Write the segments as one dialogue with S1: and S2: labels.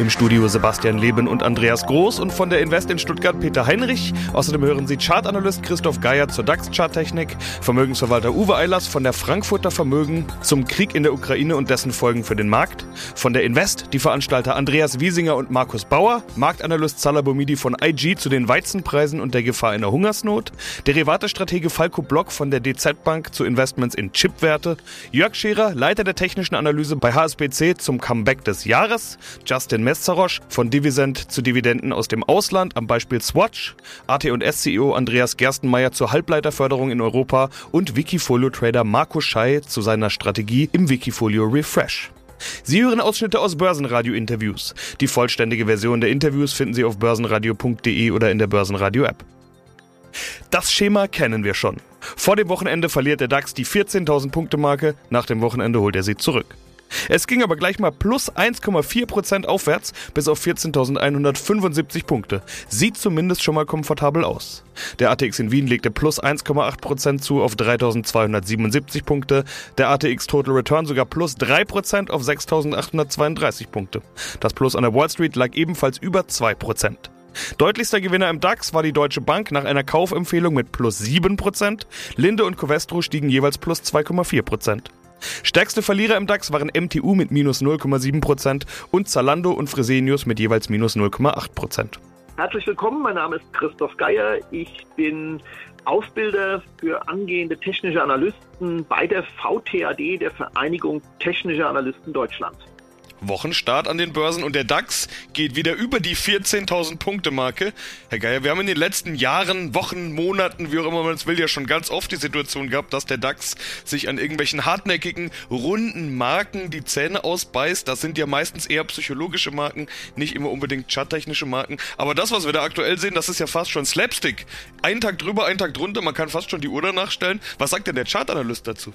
S1: Im Studio Sebastian Leben und Andreas Groß und von der Invest in Stuttgart Peter Heinrich. Außerdem hören Sie Chartanalyst Christoph Geier zur DAX-Charttechnik, Vermögensverwalter Uwe Eilers von der Frankfurter Vermögen zum Krieg in der Ukraine und dessen Folgen für den Markt, von der Invest die Veranstalter Andreas Wiesinger und Markus Bauer, Marktanalyst Salah Bomidi von IG zu den Weizenpreisen und der Gefahr einer Hungersnot, Derivatestratege Falco Block von der DZ Bank zu Investments in Chipwerte, Jörg Scherer, Leiter der technischen Analyse bei HSBC zum Comeback des Jahres, Justin Messarosch von Divisent zu Dividenden aus dem Ausland am Beispiel Swatch, AT&S-CEO Andreas Gerstenmeier zur Halbleiterförderung in Europa und Wikifolio-Trader Marco Schei zu seiner Strategie im Wikifolio Refresh. Sie hören Ausschnitte aus Börsenradio-Interviews. Die vollständige Version der Interviews finden Sie auf börsenradio.de oder in der Börsenradio-App. Das Schema kennen wir schon. Vor dem Wochenende verliert der DAX die 14.000 Punkte Marke, nach dem Wochenende holt er sie zurück. Es ging aber gleich mal plus 1,4% aufwärts bis auf 14.175 Punkte. Sieht zumindest schon mal komfortabel aus. Der ATX in Wien legte plus 1,8% zu auf 3.277 Punkte. Der ATX Total Return sogar plus 3% auf 6.832 Punkte. Das Plus an der Wall Street lag ebenfalls über 2%. Deutlichster Gewinner im DAX war die Deutsche Bank nach einer Kaufempfehlung mit plus 7%. Linde und Covestro stiegen jeweils plus 2,4%. Stärkste Verlierer im DAX waren MTU mit minus 0,7% und Zalando und Fresenius mit jeweils minus 0,8%.
S2: Herzlich willkommen, mein Name ist Christoph Geier. Ich bin Ausbilder für angehende technische Analysten bei der VTAD, der Vereinigung Technischer Analysten Deutschland.
S1: Wochenstart an den Börsen und der DAX geht wieder über die 14.000 Punkte Marke. Herr Geier, wir haben in den letzten Jahren, Wochen, Monaten, wie auch immer man es will, ja schon ganz oft die Situation gehabt, dass der DAX sich an irgendwelchen hartnäckigen, runden Marken die Zähne ausbeißt. Das sind ja meistens eher psychologische Marken, nicht immer unbedingt charttechnische Marken. Aber das, was wir da aktuell sehen, das ist ja fast schon Slapstick. Einen Tag drüber, einen Tag drunter, man kann fast schon die Uhr danach stellen. Was sagt denn der Chartanalyst dazu?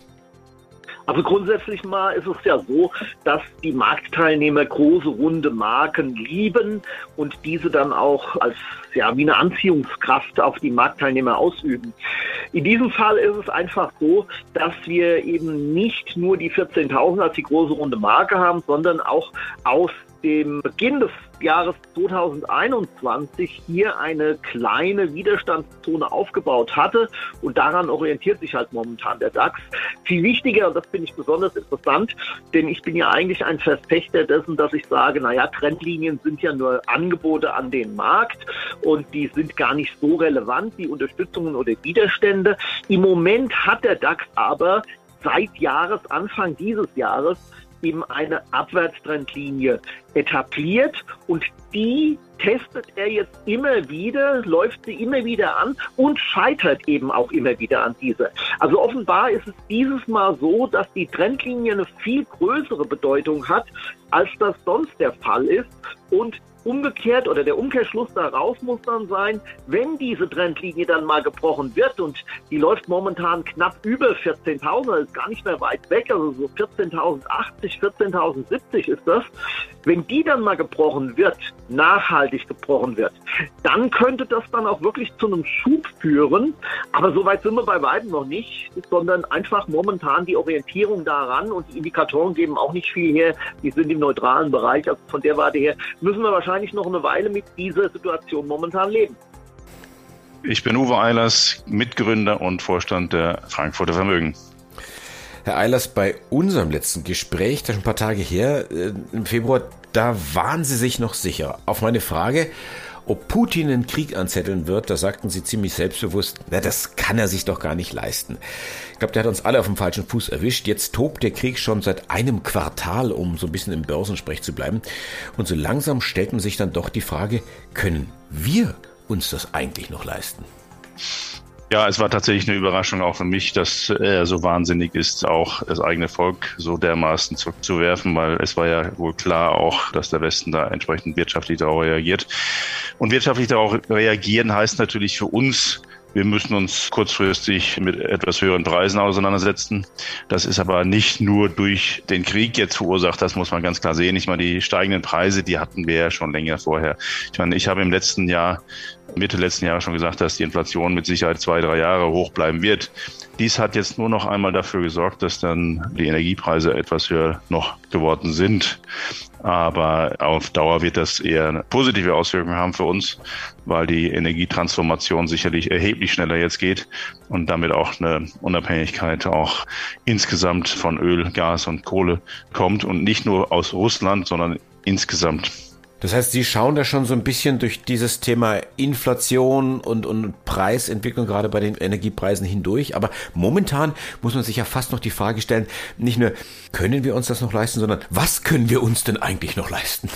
S2: Also grundsätzlich mal ist es ja so, dass die Marktteilnehmer große runde Marken lieben und diese dann auch als ja wie eine Anziehungskraft auf die Marktteilnehmer ausüben. In diesem Fall ist es einfach so, dass wir eben nicht nur die 14.000 als die große runde Marke haben, sondern auch aus dem Beginn des Jahres 2021 hier eine kleine Widerstandszone aufgebaut hatte und daran orientiert sich halt momentan der DAX. Viel wichtiger, und das finde ich besonders interessant, denn ich bin ja eigentlich ein Verfechter dessen, dass ich sage, naja, Trendlinien sind ja nur Angebote an den Markt und die sind gar nicht so relevant, die Unterstützungen oder Widerstände. Im Moment hat der DAX aber seit Jahresanfang dieses Jahres eben eine Abwärtstrendlinie etabliert und die testet er jetzt immer wieder, läuft sie immer wieder an und scheitert eben auch immer wieder an dieser. Also offenbar ist es dieses Mal so, dass die Trendlinie eine viel größere Bedeutung hat, als das sonst der Fall ist und Umgekehrt oder der Umkehrschluss daraus muss dann sein, wenn diese Trendlinie dann mal gebrochen wird und die läuft momentan knapp über 14.000, also gar nicht mehr weit weg, also so 14.080, 14.070 ist das. Wenn die dann mal gebrochen wird, nachhaltig gebrochen wird, dann könnte das dann auch wirklich zu einem Schub führen. Aber so weit sind wir bei weitem noch nicht, sondern einfach momentan die Orientierung daran und die Indikatoren geben auch nicht viel her. Die sind im neutralen Bereich. Also von der Warte her müssen wir wahrscheinlich wahrscheinlich noch eine Weile mit dieser Situation momentan leben.
S3: Ich bin Uwe Eilers, Mitgründer und Vorstand der Frankfurter Vermögen.
S4: Herr Eilers, bei unserem letzten Gespräch, das ist ein paar Tage her, äh, im Februar, da waren Sie sich noch sicher. Auf meine Frage, ob Putin einen Krieg anzetteln wird, da sagten sie ziemlich selbstbewusst, na, das kann er sich doch gar nicht leisten. Ich glaube, der hat uns alle auf dem falschen Fuß erwischt. Jetzt tobt der Krieg schon seit einem Quartal, um so ein bisschen im Börsensprech zu bleiben. Und so langsam stellt man sich dann doch die Frage, können wir uns das eigentlich noch leisten?
S3: Ja, es war tatsächlich eine Überraschung auch für mich, dass er so wahnsinnig ist, auch das eigene Volk so dermaßen zurückzuwerfen, weil es war ja wohl klar auch, dass der Westen da entsprechend wirtschaftlich darauf reagiert. Und wirtschaftlich darauf reagieren heißt natürlich für uns, wir müssen uns kurzfristig mit etwas höheren Preisen auseinandersetzen. Das ist aber nicht nur durch den Krieg jetzt verursacht, das muss man ganz klar sehen. Ich meine, die steigenden Preise, die hatten wir ja schon länger vorher. Ich meine, ich habe im letzten Jahr Mitte letzten Jahres schon gesagt, dass die Inflation mit Sicherheit zwei, drei Jahre hoch bleiben wird. Dies hat jetzt nur noch einmal dafür gesorgt, dass dann die Energiepreise etwas höher noch geworden sind. Aber auf Dauer wird das eher positive Auswirkungen haben für uns, weil die Energietransformation sicherlich erheblich schneller jetzt geht und damit auch eine Unabhängigkeit auch insgesamt von Öl, Gas und Kohle kommt und nicht nur aus Russland, sondern insgesamt.
S4: Das heißt, Sie schauen da schon so ein bisschen durch dieses Thema Inflation und, und Preisentwicklung gerade bei den Energiepreisen hindurch. Aber momentan muss man sich ja fast noch die Frage stellen, nicht nur, können wir uns das noch leisten, sondern was können wir uns denn eigentlich noch leisten?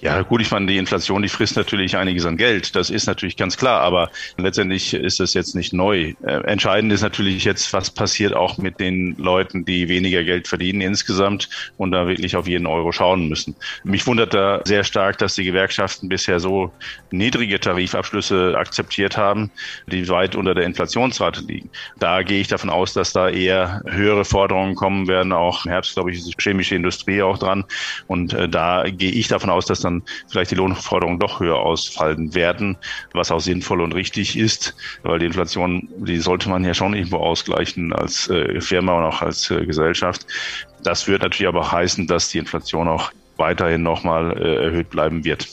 S3: Ja, gut, ich meine, die Inflation, die frisst natürlich einiges an Geld. Das ist natürlich ganz klar, aber letztendlich ist das jetzt nicht neu. Äh, entscheidend ist natürlich jetzt, was passiert auch mit den Leuten, die weniger Geld verdienen insgesamt und da wirklich auf jeden Euro schauen müssen. Mich wundert da sehr stark, dass die Gewerkschaften bisher so niedrige Tarifabschlüsse akzeptiert haben, die weit unter der Inflationsrate liegen. Da gehe ich davon aus, dass da eher höhere Forderungen kommen werden. Auch im Herbst, glaube ich, ist die chemische Industrie auch dran. Und äh, da gehe ich davon aus, dass dann vielleicht die Lohnforderungen doch höher ausfallen werden, was auch sinnvoll und richtig ist, weil die Inflation, die sollte man ja schon irgendwo ausgleichen als äh, Firma und auch als äh, Gesellschaft. Das wird natürlich aber heißen, dass die Inflation auch weiterhin nochmal äh, erhöht bleiben wird.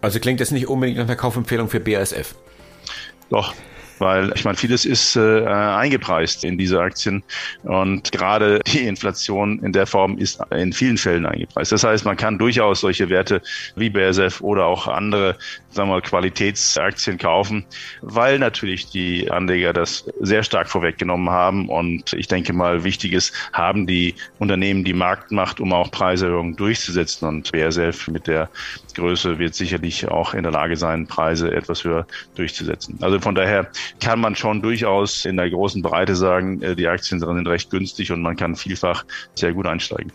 S4: Also klingt das nicht unbedingt nach einer Kaufempfehlung für BASF?
S3: Doch, weil ich meine, vieles ist äh, eingepreist in diese Aktien und gerade die Inflation in der Form ist in vielen Fällen eingepreist. Das heißt, man kann durchaus solche Werte wie BASF oder auch andere, sagen wir mal, Qualitätsaktien kaufen, weil natürlich die Anleger das sehr stark vorweggenommen haben und ich denke mal, wichtig ist, haben die Unternehmen die Marktmacht, um auch Preiserhöhungen durchzusetzen und BASF mit der Größe wird sicherlich auch in der Lage sein, Preise etwas höher durchzusetzen. Also von daher kann man schon durchaus in der großen Breite sagen, äh, die Aktien sind recht günstig und man kann vielfach sehr gut einsteigen.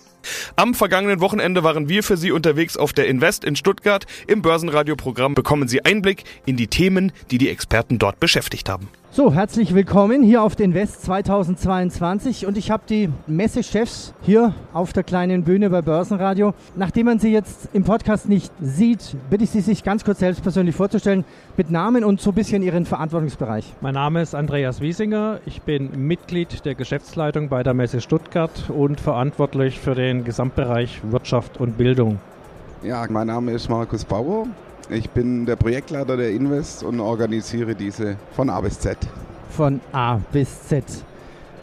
S1: Am vergangenen Wochenende waren wir für Sie unterwegs auf der Invest in Stuttgart. Im Börsenradioprogramm bekommen Sie Einblick in die Themen, die die Experten dort beschäftigt haben.
S5: So, herzlich willkommen hier auf den West 2022 und ich habe die Messechefs hier auf der kleinen Bühne bei Börsenradio. Nachdem man sie jetzt im Podcast nicht sieht, bitte ich Sie, sich ganz kurz selbst persönlich vorzustellen, mit Namen und so ein bisschen Ihren Verantwortungsbereich.
S6: Mein Name ist Andreas Wiesinger, ich bin Mitglied der Geschäftsleitung bei der Messe Stuttgart und verantwortlich für den Gesamtbereich Wirtschaft und Bildung.
S7: Ja, mein Name ist Markus Bauer, ich bin der Projektleiter der Invest und organisiere diese von A bis Z.
S5: Von A bis Z.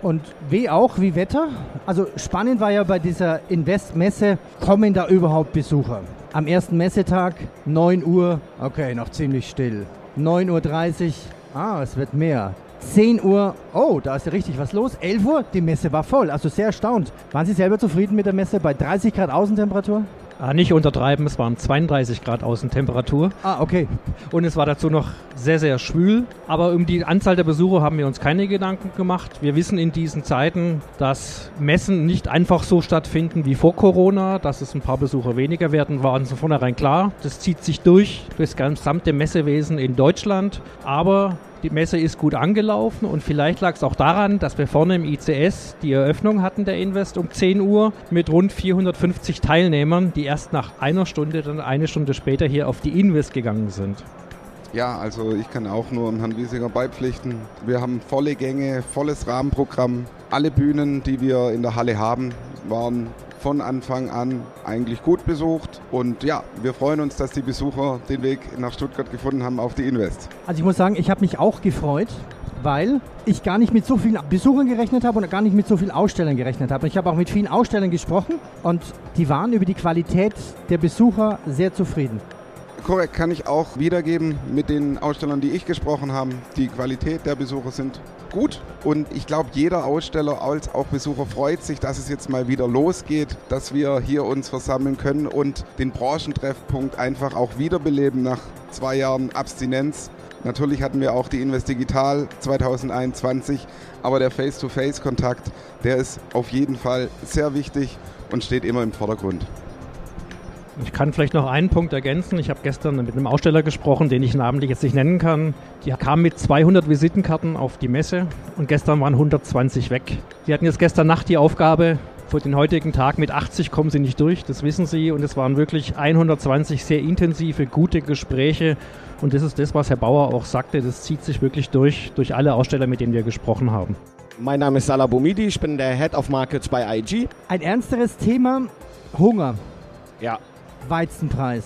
S5: Und wie auch, wie Wetter? Also spannend war ja bei dieser Invest-Messe, kommen da überhaupt Besucher? Am ersten Messetag, 9 Uhr, okay, noch ziemlich still. 9.30 Uhr, ah, es wird mehr. 10 Uhr, oh, da ist ja richtig was los. 11 Uhr, die Messe war voll, also sehr erstaunt. Waren Sie selber zufrieden mit der Messe bei 30 Grad Außentemperatur?
S6: Ah, nicht untertreiben, es waren 32 Grad Außentemperatur.
S5: Ah, okay.
S6: Und es war dazu noch sehr, sehr schwül. Aber um die Anzahl der Besucher haben wir uns keine Gedanken gemacht. Wir wissen in diesen Zeiten, dass Messen nicht einfach so stattfinden wie vor Corona, dass es ein paar Besucher weniger werden, war uns von vornherein klar. Das zieht sich durch das gesamte Messewesen in Deutschland. Aber die Messe ist gut angelaufen und vielleicht lag es auch daran, dass wir vorne im ICS die Eröffnung hatten der Invest um 10 Uhr mit rund 450 Teilnehmern, die erst nach einer Stunde, dann eine Stunde später hier auf die Invest gegangen sind.
S7: Ja, also ich kann auch nur Herrn Wiesinger beipflichten. Wir haben volle Gänge, volles Rahmenprogramm. Alle Bühnen, die wir in der Halle haben, waren von Anfang an eigentlich gut besucht. Und ja, wir freuen uns, dass die Besucher den Weg nach Stuttgart gefunden haben auf die Invest.
S5: Also ich muss sagen, ich habe mich auch gefreut, weil ich gar nicht mit so vielen Besuchern gerechnet habe und gar nicht mit so vielen Ausstellern gerechnet habe. Ich habe auch mit vielen Ausstellern gesprochen und die waren über die Qualität der Besucher sehr zufrieden.
S7: Korrekt, kann ich auch wiedergeben mit den Ausstellern, die ich gesprochen habe. Die Qualität der Besucher sind gut und ich glaube, jeder Aussteller als auch Besucher freut sich, dass es jetzt mal wieder losgeht, dass wir hier uns versammeln können und den Branchentreffpunkt einfach auch wiederbeleben nach zwei Jahren Abstinenz. Natürlich hatten wir auch die Invest Digital 2021, aber der Face-to-Face-Kontakt, der ist auf jeden Fall sehr wichtig und steht immer im Vordergrund.
S6: Ich kann vielleicht noch einen Punkt ergänzen. Ich habe gestern mit einem Aussteller gesprochen, den ich namentlich jetzt nicht nennen kann. Die kam mit 200 Visitenkarten auf die Messe und gestern waren 120 weg. Die hatten jetzt gestern Nacht die Aufgabe, Für den heutigen Tag mit 80 kommen sie nicht durch, das wissen sie. Und es waren wirklich 120 sehr intensive, gute Gespräche. Und das ist das, was Herr Bauer auch sagte. Das zieht sich wirklich durch, durch alle Aussteller, mit denen wir gesprochen haben.
S8: Mein Name ist Salah Boumidi, ich bin der Head of Markets bei IG.
S5: Ein ernsteres Thema, Hunger.
S8: Ja.
S5: Weizenpreis.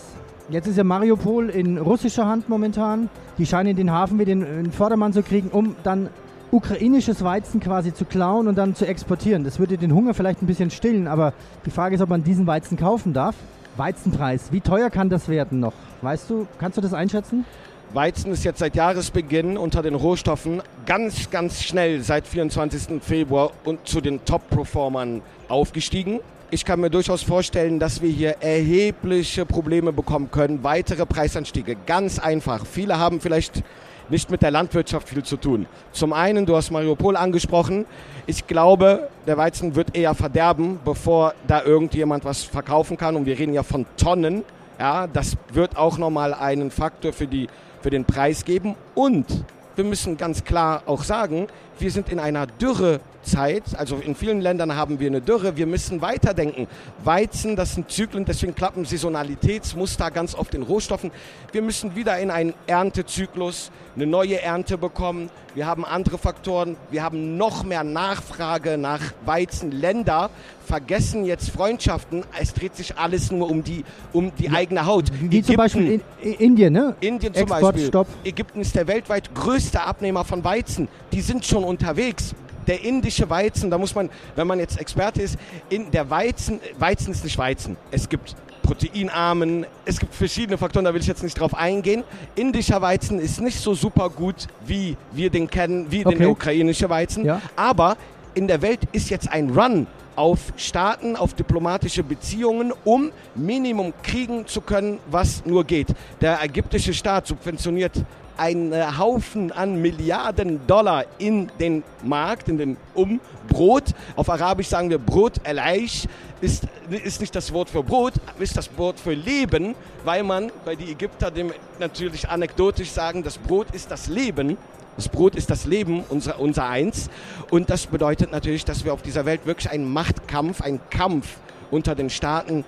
S5: Jetzt ist ja Mariupol in russischer Hand momentan. Die scheinen den Hafen wieder in den Vordermann zu kriegen, um dann ukrainisches Weizen quasi zu klauen und dann zu exportieren. Das würde den Hunger vielleicht ein bisschen stillen, aber die Frage ist, ob man diesen Weizen kaufen darf. Weizenpreis, wie teuer kann das werden noch? Weißt du, kannst du das einschätzen?
S8: Weizen ist jetzt seit Jahresbeginn unter den Rohstoffen ganz, ganz schnell seit 24. Februar und zu den Top-Performern aufgestiegen. Ich kann mir durchaus vorstellen, dass wir hier erhebliche Probleme bekommen können, weitere Preisanstiege. Ganz einfach. Viele haben vielleicht nicht mit der Landwirtschaft viel zu tun. Zum einen, du hast Mariupol angesprochen. Ich glaube, der Weizen wird eher verderben, bevor da irgendjemand was verkaufen kann. Und wir reden ja von Tonnen. Ja, das wird auch nochmal einen Faktor für, die, für den Preis geben. Und wir müssen ganz klar auch sagen, wir sind in einer Dürrezeit. Also in vielen Ländern haben wir eine Dürre. Wir müssen weiterdenken. Weizen, das sind Zyklen, deswegen klappen Saisonalitätsmuster ganz oft in Rohstoffen. Wir müssen wieder in einen Erntezyklus, eine neue Ernte bekommen. Wir haben andere Faktoren. Wir haben noch mehr Nachfrage nach Weizen. Vergessen jetzt Freundschaften. Es dreht sich alles nur um die, um die ja, eigene Haut.
S5: Wie Ägypten, zum Beispiel in, Indien, ne?
S8: Indien zum Beispiel. Stopp. Ägypten ist der weltweit größte Abnehmer von Weizen. Die sind schon unterwegs. Der indische Weizen, da muss man, wenn man jetzt Experte ist, in der Weizen, Weizen ist nicht Weizen. Es gibt proteinarmen, es gibt verschiedene Faktoren, da will ich jetzt nicht drauf eingehen. Indischer Weizen ist nicht so super gut, wie wir den kennen, wie okay. den ukrainischen Weizen. Ja. Aber in der Welt ist jetzt ein Run auf Staaten, auf diplomatische Beziehungen, um Minimum kriegen zu können, was nur geht. Der ägyptische Staat subventioniert einen Haufen an Milliarden Dollar in den Markt, in den Um Brot. Auf Arabisch sagen wir Brot, El-Aish, ist, ist nicht das Wort für Brot, ist das Wort für Leben, weil man bei die Ägypter dem natürlich anekdotisch sagen, das Brot ist das Leben. Das Brot ist das Leben, unser, unser Eins. Und das bedeutet natürlich, dass wir auf dieser Welt wirklich einen Machtkampf, einen Kampf unter den Staaten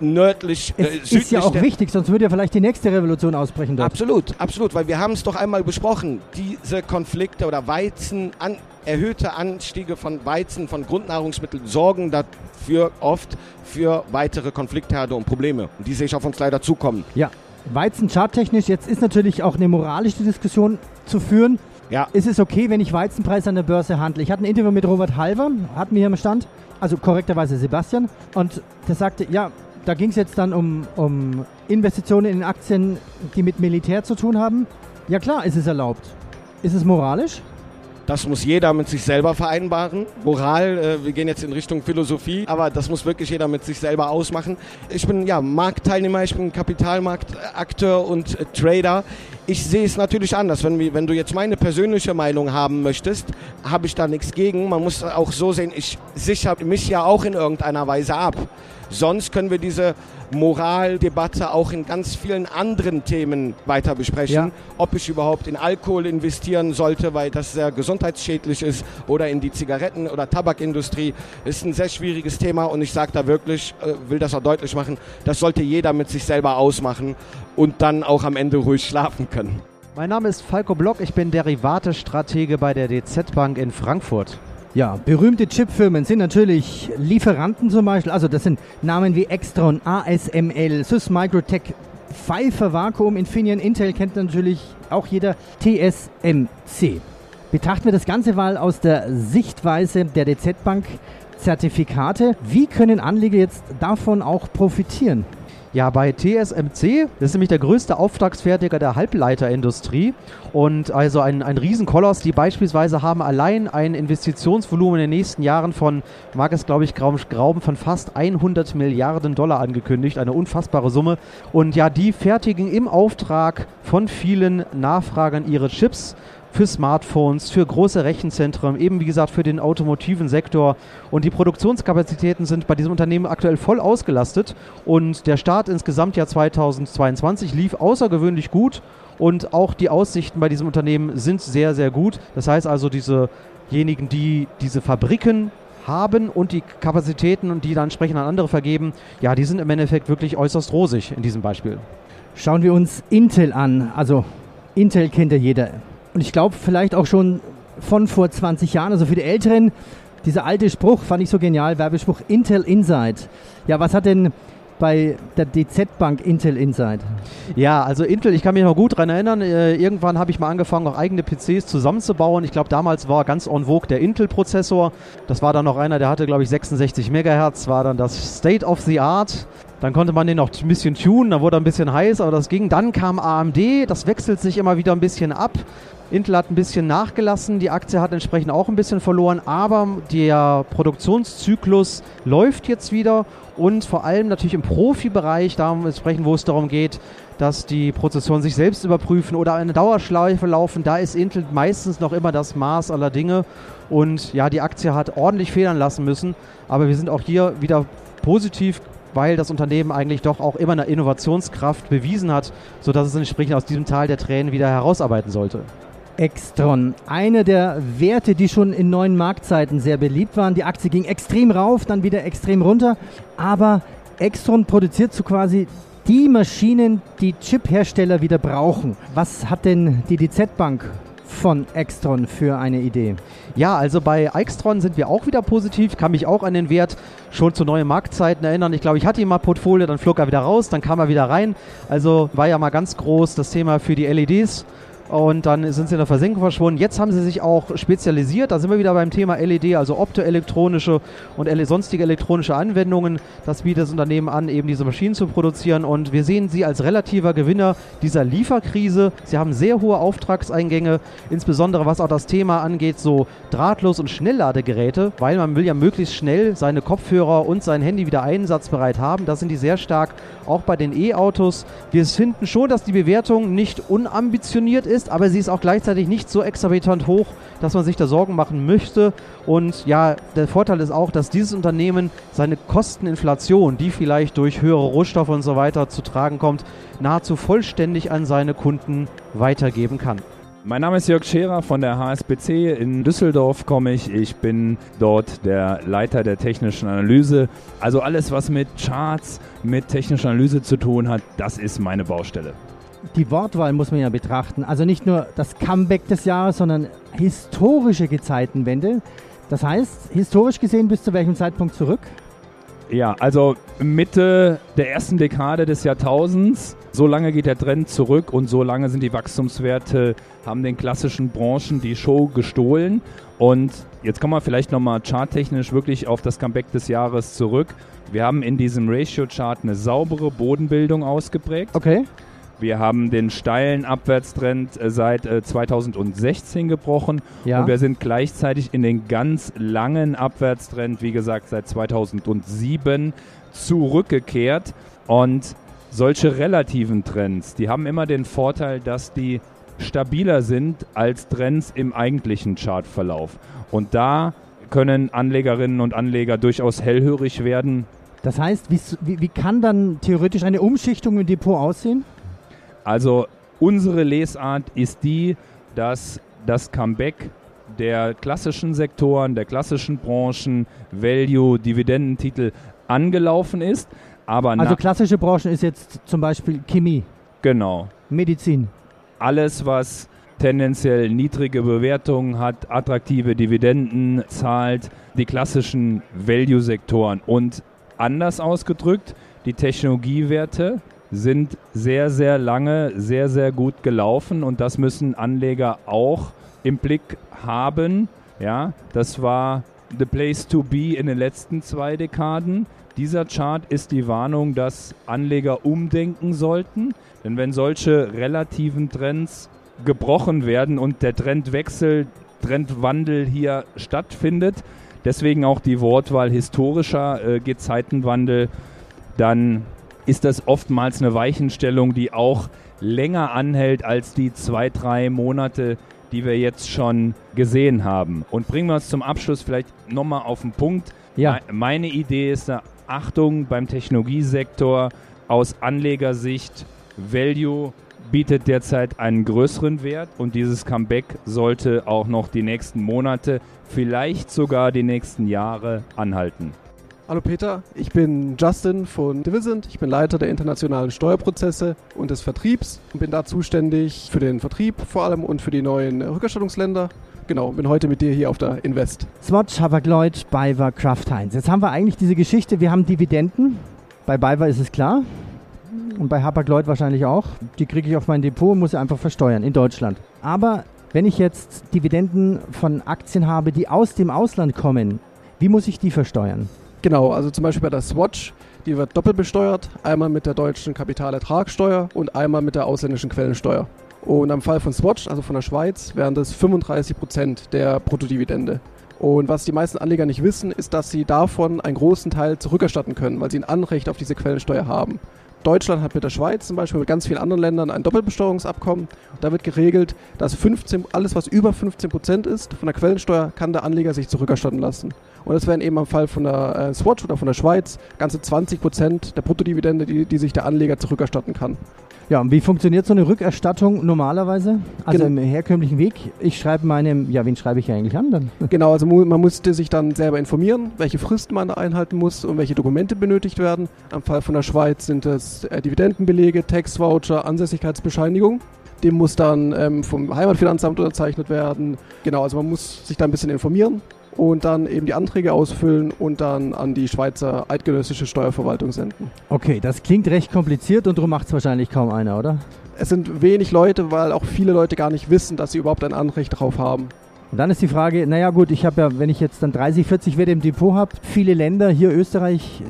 S8: nördlich,
S5: äh, es Ist ja auch wichtig, sonst würde ja vielleicht die nächste Revolution ausbrechen. Dort.
S8: Absolut, absolut, weil wir haben es doch einmal besprochen. Diese Konflikte oder Weizen, an, erhöhte Anstiege von Weizen, von Grundnahrungsmitteln sorgen dafür oft für weitere Konfliktherde und Probleme. Und die sehe ich auf uns leider zukommen.
S5: Ja, Weizen charttechnisch, jetzt ist natürlich auch eine moralische Diskussion zu führen. Ja. Ist es okay, wenn ich Weizenpreis an der Börse handle? Ich hatte ein Interview mit Robert Halver, hatten wir hier im Stand, also korrekterweise Sebastian, und der sagte, ja, da ging es jetzt dann um, um Investitionen in Aktien, die mit Militär zu tun haben. Ja klar, ist es erlaubt. Ist es moralisch?
S8: Das muss jeder mit sich selber vereinbaren. Moral, äh, wir gehen jetzt in Richtung Philosophie, aber das muss wirklich jeder mit sich selber ausmachen. Ich bin ja Marktteilnehmer, ich bin Kapitalmarktakteur und äh, Trader. Ich sehe es natürlich anders. Wenn, wenn du jetzt meine persönliche Meinung haben möchtest, habe ich da nichts gegen. Man muss auch so sehen, ich sichere mich ja auch in irgendeiner Weise ab. Sonst können wir diese Moraldebatte auch in ganz vielen anderen Themen weiter besprechen. Ja. Ob ich überhaupt in Alkohol investieren sollte, weil das sehr gesundheitsschädlich ist, oder in die Zigaretten- oder Tabakindustrie, ist ein sehr schwieriges Thema und ich sage da wirklich, äh, will das auch deutlich machen, das sollte jeder mit sich selber ausmachen und dann auch am Ende ruhig schlafen können.
S9: Mein Name ist Falco Block, ich bin Derivate-Stratege bei der DZ Bank in Frankfurt.
S5: Ja, berühmte Chipfirmen sind natürlich Lieferanten zum Beispiel. Also das sind Namen wie Extron, ASML, Sys Microtech, Pfeiffer Vakuum, Infineon, Intel kennt natürlich auch jeder, TSMC. Betrachten wir das Ganze mal aus der Sichtweise der DZ Bank Zertifikate. Wie können Anleger jetzt davon auch profitieren?
S9: Ja, bei TSMC, das ist nämlich der größte Auftragsfertiger der Halbleiterindustrie. Und also ein, ein Riesenkoloss, die beispielsweise haben allein ein Investitionsvolumen in den nächsten Jahren von, mag es glaube ich glauben, von fast 100 Milliarden Dollar angekündigt, eine unfassbare Summe. Und ja, die fertigen im Auftrag von vielen Nachfragern ihre Chips für Smartphones, für große Rechenzentren, eben wie gesagt für den automotiven Sektor. Und die Produktionskapazitäten sind bei diesem Unternehmen aktuell voll ausgelastet. Und der Start ins Gesamtjahr 2022 lief außergewöhnlich gut. Und auch die Aussichten bei diesem Unternehmen sind sehr, sehr gut. Das heißt also, diesejenigen, die diese Fabriken haben und die Kapazitäten und die dann entsprechend an andere vergeben, ja, die sind im Endeffekt wirklich äußerst rosig in diesem Beispiel.
S5: Schauen wir uns Intel an. Also Intel kennt ja jeder. Und ich glaube vielleicht auch schon von vor 20 Jahren, also für die Älteren, dieser alte Spruch fand ich so genial, Werbespruch Intel Inside. Ja, was hat denn bei der DZ Bank Intel Inside?
S9: Ja, also Intel, ich kann mich noch gut daran erinnern, äh, irgendwann habe ich mal angefangen, auch eigene PCs zusammenzubauen. Ich glaube, damals war ganz en vogue der Intel-Prozessor. Das war dann noch einer, der hatte, glaube ich, 66 Megahertz, war dann das State of the Art. Dann konnte man den noch ein bisschen tunen, dann wurde er ein bisschen heiß, aber das ging. Dann kam AMD, das wechselt sich immer wieder ein bisschen ab. Intel hat ein bisschen nachgelassen, die Aktie hat entsprechend auch ein bisschen verloren, aber der Produktionszyklus läuft jetzt wieder und vor allem natürlich im Profibereich, da sprechen, wo es darum geht, dass die Prozessoren sich selbst überprüfen oder eine Dauerschleife laufen, da ist Intel meistens noch immer das Maß aller Dinge und ja, die Aktie hat ordentlich federn lassen müssen, aber wir sind auch hier wieder positiv weil das Unternehmen eigentlich doch auch immer eine Innovationskraft bewiesen hat, sodass es entsprechend aus diesem Tal der Tränen wieder herausarbeiten sollte.
S5: Extron, eine der Werte, die schon in neuen Marktzeiten sehr beliebt waren. Die Aktie ging extrem rauf, dann wieder extrem runter. Aber Extron produziert so quasi die Maschinen, die Chip-Hersteller wieder brauchen. Was hat denn die DZ Bank von Extron für eine Idee?
S9: Ja, also bei Extron sind wir auch wieder positiv. Kann mich auch an den Wert schon zu neuen Marktzeiten erinnern. Ich glaube, ich hatte ihn mal Portfolio, dann flog er wieder raus, dann kam er wieder rein. Also war ja mal ganz groß das Thema für die LEDs und dann sind sie in der Versenkung verschwunden. Jetzt haben sie sich auch spezialisiert. Da sind wir wieder beim Thema LED, also optoelektronische und sonstige elektronische Anwendungen. Das bietet das Unternehmen an, eben diese Maschinen zu produzieren. Und wir sehen sie als relativer Gewinner dieser Lieferkrise. Sie haben sehr hohe Auftragseingänge, insbesondere was auch das Thema angeht, so drahtlos und Schnellladegeräte, weil man will ja möglichst schnell seine Kopfhörer und sein Handy wieder einsatzbereit haben. Da sind die sehr stark, auch bei den E-Autos. Wir finden schon, dass die Bewertung nicht unambitioniert ist ist, aber sie ist auch gleichzeitig nicht so exorbitant hoch, dass man sich da Sorgen machen möchte. Und ja, der Vorteil ist auch, dass dieses Unternehmen seine Kosteninflation, die vielleicht durch höhere Rohstoffe und so weiter zu tragen kommt, nahezu vollständig an seine Kunden weitergeben kann.
S10: Mein Name ist Jörg Scherer von der HSBC. In Düsseldorf komme ich. Ich bin dort der Leiter der technischen Analyse. Also alles, was mit Charts, mit technischer Analyse zu tun hat, das ist meine Baustelle
S5: die Wortwahl muss man ja betrachten. Also nicht nur das Comeback des Jahres, sondern historische Gezeitenwende. Das heißt, historisch gesehen bis zu welchem Zeitpunkt zurück?
S10: Ja, also Mitte der ersten Dekade des Jahrtausends. So lange geht der Trend zurück und so lange sind die Wachstumswerte, haben den klassischen Branchen die Show gestohlen. Und jetzt kommen wir vielleicht nochmal charttechnisch wirklich auf das Comeback des Jahres zurück. Wir haben in diesem Ratio-Chart eine saubere Bodenbildung ausgeprägt.
S5: Okay.
S10: Wir haben den steilen Abwärtstrend äh, seit 2016 äh, gebrochen ja. und wir sind gleichzeitig in den ganz langen Abwärtstrend, wie gesagt, seit 2007 zurückgekehrt. Und solche relativen Trends, die haben immer den Vorteil, dass die stabiler sind als Trends im eigentlichen Chartverlauf. Und da können Anlegerinnen und Anleger durchaus hellhörig werden.
S5: Das heißt, wie, wie, kann dann theoretisch eine Umschichtung im Depot aussehen?
S10: Also unsere Lesart ist die, dass das Comeback der klassischen Sektoren, der klassischen Branchen, Value, Dividendentitel angelaufen ist. Aber
S5: also klassische Branchen ist jetzt zum Beispiel Chemie.
S10: Genau.
S5: Medizin.
S10: Alles, was tendenziell niedrige Bewertungen hat, attraktive Dividenden zahlt, die klassischen Value-Sektoren. Und anders ausgedrückt, die Technologiewerte, sind sehr, sehr lange, sehr, sehr gut gelaufen und das müssen Anleger auch im Blick haben. Ja, das war the place to be in den letzten zwei Dekaden. Dieser Chart ist die Warnung, dass Anleger umdenken sollten, denn wenn solche relativen Trends gebrochen werden und der Trendwechsel, Trendwandel hier stattfindet, deswegen auch die Wortwahl historischer äh, Gezeitenwandel, dann ist das oftmals eine Weichenstellung, die auch länger anhält als die zwei, drei Monate, die wir jetzt schon gesehen haben. Und bringen wir uns zum Abschluss vielleicht nochmal auf den Punkt. Ja. Meine Idee ist eine Achtung beim Technologiesektor aus Anlegersicht, Value bietet derzeit einen größeren Wert und dieses Comeback sollte auch noch die nächsten Monate, vielleicht sogar die nächsten Jahre anhalten.
S11: Hallo Peter, ich bin Justin von Divisent. Ich bin Leiter der internationalen Steuerprozesse und des Vertriebs und bin da zuständig für den Vertrieb vor allem und für die neuen Rückerstattungsländer. Genau, bin heute mit dir hier auf der Invest.
S5: Swatch, Hapag-Lloyd, BayWa, Kraft Heinz. Jetzt haben wir eigentlich diese Geschichte, wir haben Dividenden. Bei BayWa ist es klar und bei Hapag-Lloyd wahrscheinlich auch. Die kriege ich auf mein Depot und muss sie einfach versteuern in Deutschland. Aber wenn ich jetzt Dividenden von Aktien habe, die aus dem Ausland kommen, wie muss ich die versteuern?
S11: Genau, also zum Beispiel bei der Swatch, die wird doppelt besteuert. Einmal mit der deutschen Kapitalertragssteuer und einmal mit der ausländischen Quellensteuer. Und am Fall von Swatch, also von der Schweiz, wären das 35 Prozent der Bruttodividende. Und was die meisten Anleger nicht wissen, ist, dass sie davon einen großen Teil zurückerstatten können, weil sie ein Anrecht auf diese Quellensteuer haben. Deutschland hat mit der Schweiz zum Beispiel, mit ganz vielen anderen Ländern ein Doppelbesteuerungsabkommen. Da wird geregelt, dass 15, alles, was über 15 Prozent ist von der Quellensteuer, kann der Anleger sich zurückerstatten lassen. Und das wären eben im Fall von der äh, Swatch oder von der Schweiz ganze 20 Prozent der Bruttodividende, die, die sich der Anleger zurückerstatten kann.
S5: Ja, und wie funktioniert so eine Rückerstattung normalerweise? Also genau. im herkömmlichen Weg? Ich schreibe meinem, ja, wen schreibe ich eigentlich an dann?
S11: Genau, also man musste sich dann selber informieren, welche Fristen man einhalten muss und welche Dokumente benötigt werden. Am Fall von der Schweiz sind es äh, Dividendenbelege, Tax-Voucher, Ansässigkeitsbescheinigung. Dem muss dann ähm, vom Heimatfinanzamt unterzeichnet werden. Genau, also man muss sich da ein bisschen informieren und dann eben die Anträge ausfüllen und dann an die Schweizer eidgenössische Steuerverwaltung senden.
S5: Okay, das klingt recht kompliziert und darum macht es wahrscheinlich kaum einer, oder?
S11: Es sind wenig Leute, weil auch viele Leute gar nicht wissen, dass sie überhaupt ein Anrecht darauf haben.
S5: Und dann ist die Frage, naja gut, ich habe ja, wenn ich jetzt dann 30, 40 Werte im Depot habe, viele Länder, hier Österreich,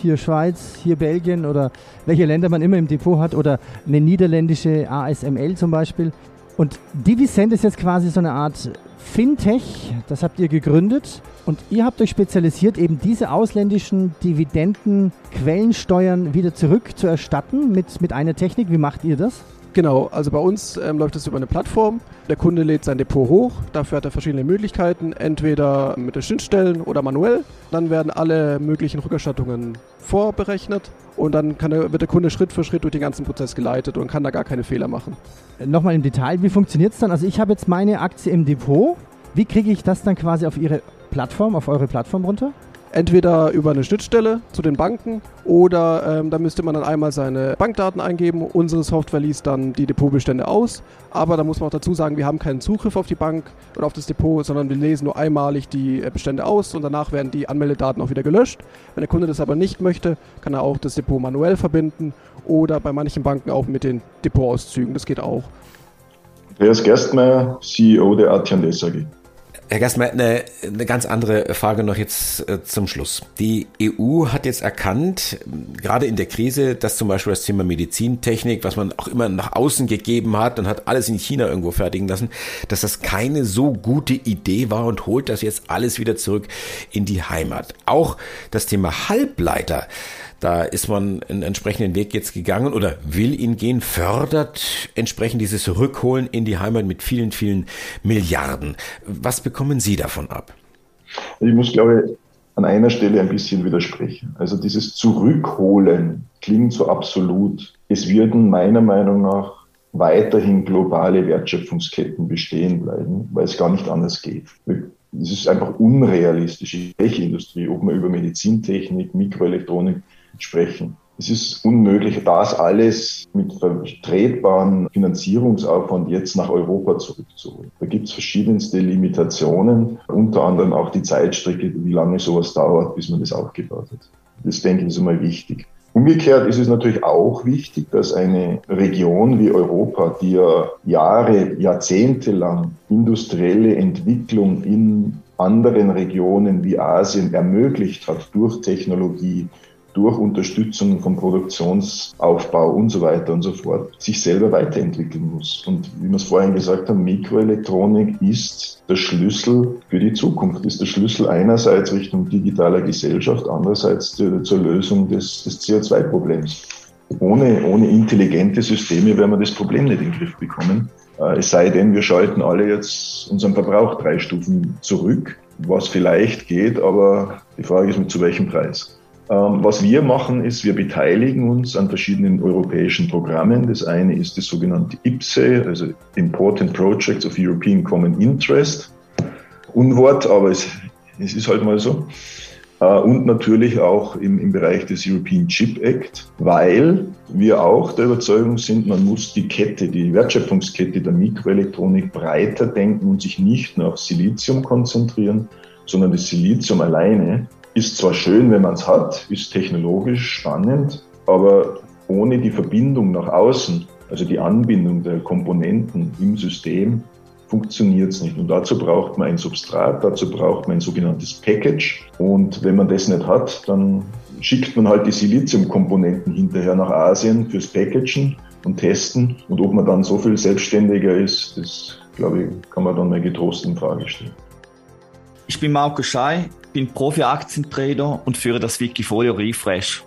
S5: hier Schweiz, hier Belgien oder welche Länder man immer im Depot hat oder eine niederländische ASML zum Beispiel. Und Divisend ist jetzt quasi so eine Art Fintech, das habt ihr gegründet und ihr habt euch spezialisiert, eben diese ausländischen Dividenden, Quellensteuern wieder zurück zu erstatten mit, mit einer Technik. Wie macht ihr das?
S11: Genau, also bei uns ähm, läuft es über eine Plattform. Der Kunde lädt sein Depot hoch. Dafür hat er verschiedene Möglichkeiten, entweder mit den Schnittstellen oder manuell. Dann werden alle möglichen Rückerstattungen vorberechnet und dann der, wird der Kunde Schritt für Schritt durch den ganzen Prozess geleitet und kann da gar keine Fehler machen.
S5: Äh, nochmal im Detail, wie funktioniert es dann? Also ich habe jetzt meine Aktie im Depot. Wie kriege ich das dann quasi auf Ihre Plattform, auf eure Plattform runter?
S11: Entweder über eine Schnittstelle zu den Banken oder ähm, da müsste man dann einmal seine Bankdaten eingeben. Unsere Software liest dann die Depotbestände aus. Aber da muss man auch dazu sagen, wir haben keinen Zugriff auf die Bank oder auf das Depot, sondern wir lesen nur einmalig die äh, Bestände aus und danach werden die Anmeldedaten auch wieder gelöscht. Wenn der Kunde das aber nicht möchte, kann er auch das Depot manuell verbinden oder bei manchen Banken auch mit den Depotauszügen. Das geht auch.
S12: Andreas Gerstmeier, CEO der AT&S AG.
S4: Herr Gastmeier, eine, eine ganz andere Frage noch jetzt äh, zum Schluss. Die EU hat jetzt erkannt, gerade in der Krise, dass zum Beispiel das Thema Medizintechnik, was man auch immer nach außen gegeben hat und hat alles in China irgendwo fertigen lassen, dass das keine so gute Idee war und holt das jetzt alles wieder zurück in die Heimat. Auch das Thema Halbleiter da ist man einen entsprechenden Weg jetzt gegangen oder will ihn gehen, fördert entsprechend dieses Rückholen in die Heimat mit vielen, vielen Milliarden. Was bekommen Sie davon ab?
S12: Ich muss, glaube ich, an einer Stelle ein bisschen widersprechen. Also dieses Zurückholen klingt so absolut. Es würden meiner Meinung nach weiterhin globale Wertschöpfungsketten bestehen bleiben, weil es gar nicht anders geht. Es ist einfach unrealistisch, welche Industrie, ob man über Medizintechnik, Mikroelektronik, sprechen. Es ist unmöglich, das alles mit vertretbaren Finanzierungsaufwand jetzt nach Europa zurückzuholen. Da gibt es verschiedenste Limitationen, unter anderem auch die Zeitstrecke, wie lange sowas dauert, bis man das aufgebaut hat. Das denke ich ist einmal wichtig. Umgekehrt ist es natürlich auch wichtig, dass eine Region wie Europa, die ja Jahre, Jahrzehnte lang industrielle Entwicklung in anderen Regionen wie Asien ermöglicht hat durch Technologie, durch Unterstützung vom Produktionsaufbau und so weiter und so fort sich selber weiterentwickeln muss. Und wie wir es vorhin gesagt haben, Mikroelektronik ist der Schlüssel für die Zukunft, ist der Schlüssel einerseits Richtung digitaler Gesellschaft, andererseits zur Lösung des, des CO2-Problems. Ohne, ohne intelligente Systeme werden wir das Problem nicht in den Griff bekommen. Äh, es sei denn, wir schalten alle jetzt unseren Verbrauch drei Stufen zurück, was vielleicht geht, aber die Frage ist, mit zu welchem Preis. Ähm, was wir machen, ist, wir beteiligen uns an verschiedenen europäischen Programmen. Das eine ist das sogenannte IPSE, also Important Projects of European Common Interest. Unwort, aber es, es ist halt mal so. Äh, und natürlich auch im, im Bereich des European Chip Act, weil wir auch der Überzeugung sind, man muss die Kette, die Wertschöpfungskette der Mikroelektronik breiter denken und sich nicht nur auf Silizium konzentrieren, sondern das Silizium alleine ist zwar schön, wenn man es hat, ist technologisch spannend, aber ohne die Verbindung nach außen, also die Anbindung der Komponenten im System, funktioniert es nicht. Und dazu braucht man ein Substrat, dazu braucht man ein sogenanntes Package. Und wenn man das nicht hat, dann schickt man halt die Siliziumkomponenten hinterher nach Asien fürs Packagen und Testen. Und ob man dann so viel selbstständiger ist, das glaube ich, kann man dann mal getrost in Frage stellen.
S13: Ich bin Marco Schei, bin Profi-Aktientrader und führe das Wikifolio Refresh.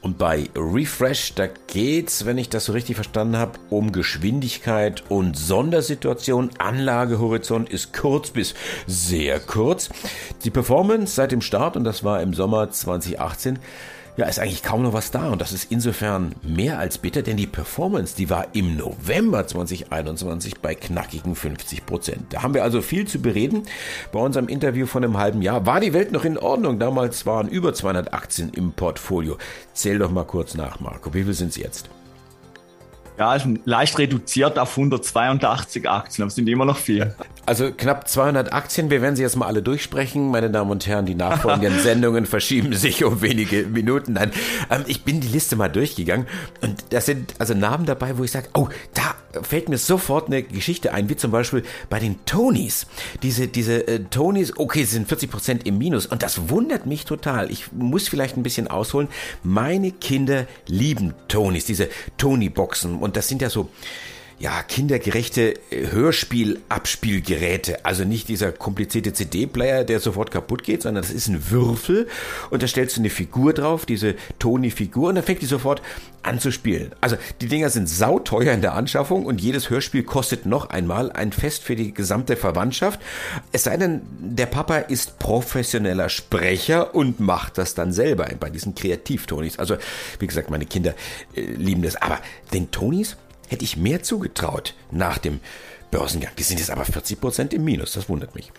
S4: Und bei Refresh, da geht's, wenn ich das so richtig verstanden habe, um Geschwindigkeit und Sondersituation. Anlagehorizont ist kurz bis sehr kurz. Die Performance seit dem Start, und das war im Sommer 2018, ja, ist eigentlich kaum noch was da und das ist insofern mehr als bitter, denn die Performance, die war im November 2021 bei knackigen 50 Prozent. Da haben wir also viel zu bereden. Bei unserem Interview von einem halben Jahr war die Welt noch in Ordnung. Damals waren über 200 Aktien im Portfolio. Zähl doch mal kurz nach, Marco. Wie viel sind es jetzt?
S13: Ja, ist leicht reduziert auf 182 Aktien, aber es sind immer noch viel.
S4: Also knapp 200 Aktien. Wir werden sie jetzt mal alle durchsprechen. Meine Damen und Herren, die nachfolgenden Sendungen verschieben sich um wenige Minuten. Nein, ähm, ich bin die Liste mal durchgegangen und da sind also Namen dabei, wo ich sage, oh, da fällt mir sofort eine Geschichte ein, wie zum Beispiel bei den Tonys. Diese, diese äh, Tonys, okay, sie sind 40 Prozent im Minus und das wundert mich total. Ich muss vielleicht ein bisschen ausholen. Meine Kinder lieben Tonys, diese Tony-Boxen und das sind ja so ja, kindergerechte äh, Hörspiel-Abspielgeräte. Also nicht dieser komplizierte CD-Player, der sofort kaputt geht, sondern das ist ein Würfel und da stellst du eine Figur drauf, diese Tony-Figur und dann fängt die sofort an zu spielen. Also die Dinger sind sauteuer in der Anschaffung und jedes Hörspiel kostet noch einmal ein Fest für die gesamte Verwandtschaft. Es sei denn, der Papa ist professioneller Sprecher und macht das dann selber bei diesen Kreativ-Tonys. Also wie gesagt, meine Kinder äh, lieben das. Aber den Tonys hätte ich mehr zugetraut nach dem Börsengang. Die sind jetzt aber 40 Prozent im Minus. Das wundert mich.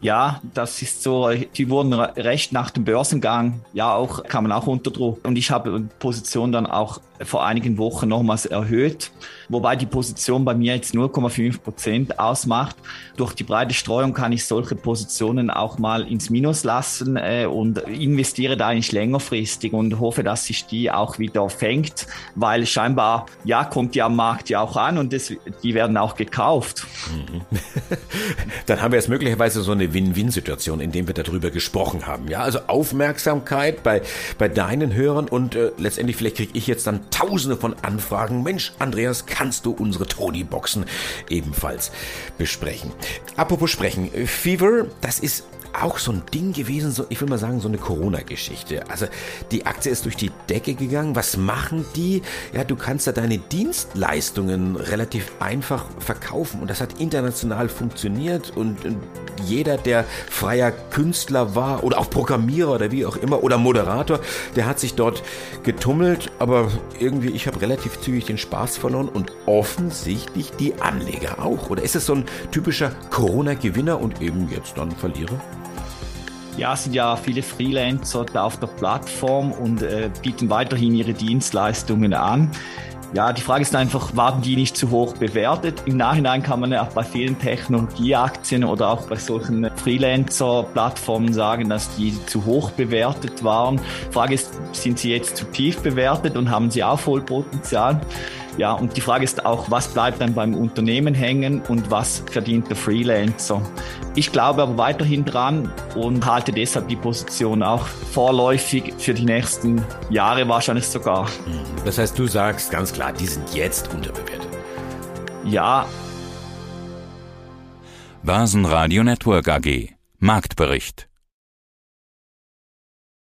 S13: Ja, das ist so, die wurden recht nach dem Börsengang, ja auch, kann man auch unter Druck. Und ich habe Position dann auch vor einigen Wochen nochmals erhöht, wobei die Position bei mir jetzt 0,5 Prozent ausmacht. Durch die breite Streuung kann ich solche Positionen auch mal ins Minus lassen äh, und investiere da eigentlich längerfristig und hoffe, dass sich die auch wieder fängt, weil scheinbar, ja, kommt die am Markt ja auch an und das, die werden auch gekauft. Mhm.
S4: Dann haben wir jetzt möglicherweise so eine Win-Win-Situation, in dem wir darüber gesprochen haben. Ja, also Aufmerksamkeit bei, bei deinen Hörern und äh, letztendlich vielleicht kriege ich jetzt dann tausende von Anfragen. Mensch, Andreas, kannst du unsere Tony-Boxen ebenfalls besprechen? Apropos sprechen, Fever, das ist auch so ein Ding gewesen, so, ich will mal sagen, so eine Corona-Geschichte. Also die Aktie ist durch die Decke gegangen. Was machen die? Ja, du kannst da deine Dienstleistungen relativ einfach verkaufen und das hat international funktioniert und, und jeder, der freier Künstler war oder auch Programmierer oder wie auch immer oder Moderator, der hat sich dort getummelt, aber irgendwie, ich habe relativ zügig den Spaß verloren und offensichtlich die Anleger auch. Oder ist es so ein typischer Corona-Gewinner und eben jetzt dann Verlierer?
S13: Ja, sind ja viele Freelancer da auf der Plattform und äh, bieten weiterhin ihre Dienstleistungen an. Ja, die Frage ist einfach, waren die nicht zu hoch bewertet? Im Nachhinein kann man ja auch bei vielen Technologieaktien oder auch bei solchen Freelancer-Plattformen sagen, dass die zu hoch bewertet waren. Frage ist, sind sie jetzt zu tief bewertet und haben sie auch Vollpotenzial? Ja, und die Frage ist auch, was bleibt dann beim Unternehmen hängen und was verdient der Freelancer? Ich glaube aber weiterhin dran und halte deshalb die Position auch vorläufig für die nächsten Jahre wahrscheinlich sogar. Hm,
S4: das heißt, du sagst ganz klar, die sind jetzt unterbewertet.
S13: Ja.
S14: Basen Radio Network AG Marktbericht